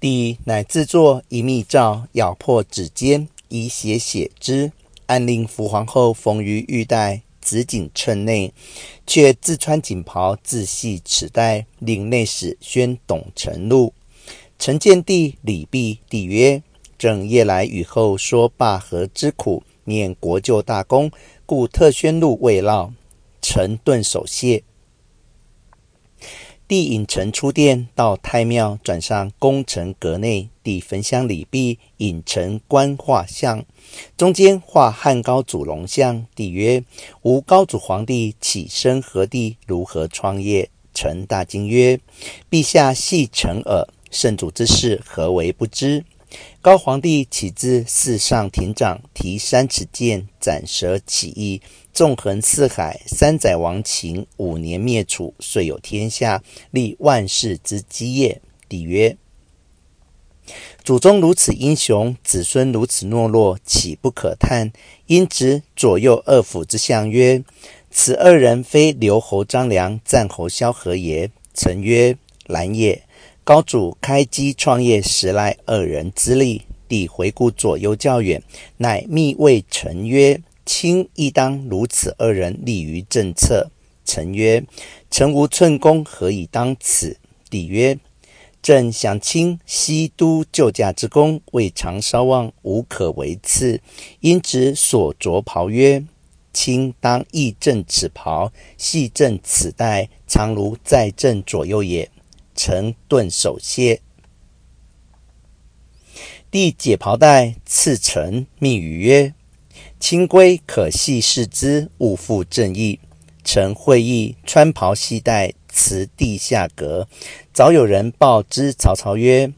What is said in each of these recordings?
帝乃自作一密诏，咬破指尖，以血写之，暗令伏皇后缝于玉带紫锦衬内，却自穿锦袍，自系齿带，领内史宣董承禄。臣见帝礼毕，帝曰：“正夜来雨后说罢何之苦，念国舅大功，故特宣禄慰劳。”臣顿首谢。帝引臣出殿，到太庙，转上功臣阁内。帝焚香礼毕，引臣观画像，中间画汉高祖龙像。帝曰：“吾高祖皇帝起身何地？如何创业？”臣大惊曰：“陛下系臣耳，圣祖之事，何为不知？”高皇帝起自四上亭长，提三尺剑，斩蛇起义，纵横四海，三载亡秦，五年灭楚，遂有天下，立万世之基业。帝曰：“祖宗如此英雄，子孙如此懦弱，岂不可叹？”因指左右二辅之相曰：“此二人非留侯张良、赞侯萧何也？”臣曰：“然也。”高祖开基创业，实赖二人之力。帝回顾左右较远，乃密谓臣曰：“卿亦当如此二人立于正侧。”臣曰：“臣无寸功，何以当此？”帝曰：“朕想卿西都救驾之功，未尝稍忘，无可为次。因指所着袍曰：‘卿当义正此袍，系正此带，常如在朕左右也。’”臣顿首谢。帝解袍带，赐臣，密语曰：“卿归可系视之，勿负朕意。”臣会意，穿袍系带，辞帝下阁。早有人报知曹操曰：“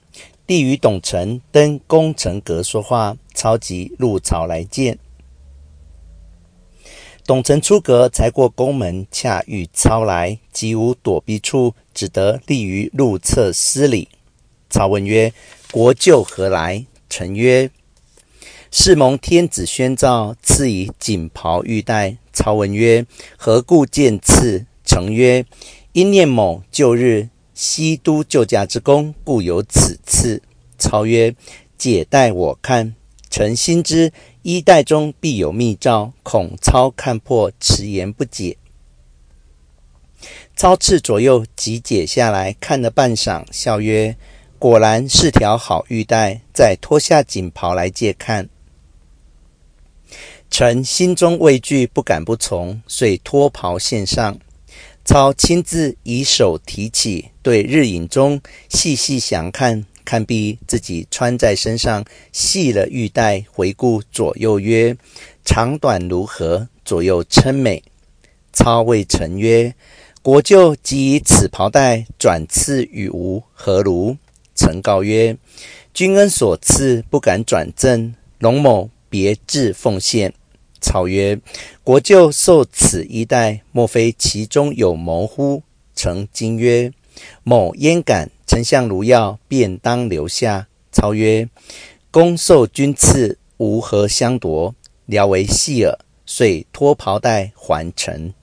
帝与董承登功臣阁说话。”操即入朝来见。董承出阁，才过宫门，恰遇操来，即无躲避处，只得立于路侧施礼。操问曰：“国舅何来？”臣曰：“是蒙天子宣诏，赐以锦袍玉带。”操问曰：“何故见赐？”臣曰：“因念某旧日西都救驾之功，故有此赐。”操曰：“解带我看。”臣心知衣带中必有密诏，恐操看破，迟言不解。操斥左右，即解下来看了半晌，笑曰：“果然是条好玉带。”再脱下锦袍来借看。臣心中畏惧，不敢不从，遂脱袍献上。操亲自以手提起，对日影中细细详看。看毕，自己穿在身上，系了玉带，回顾左右曰：“长短如何？”左右称美。操谓臣曰：“国舅即以此袍带转赐与吾，何如？”臣告曰：“君恩所赐，不敢转赠。龙某别致奉献。”操曰：“国舅受此衣带，莫非其中有谋乎？”臣惊曰：“某焉敢？”丞相如要，便当留下。操曰：“公受君赐，吾何相夺？聊为戏耳。”遂脱袍带还臣。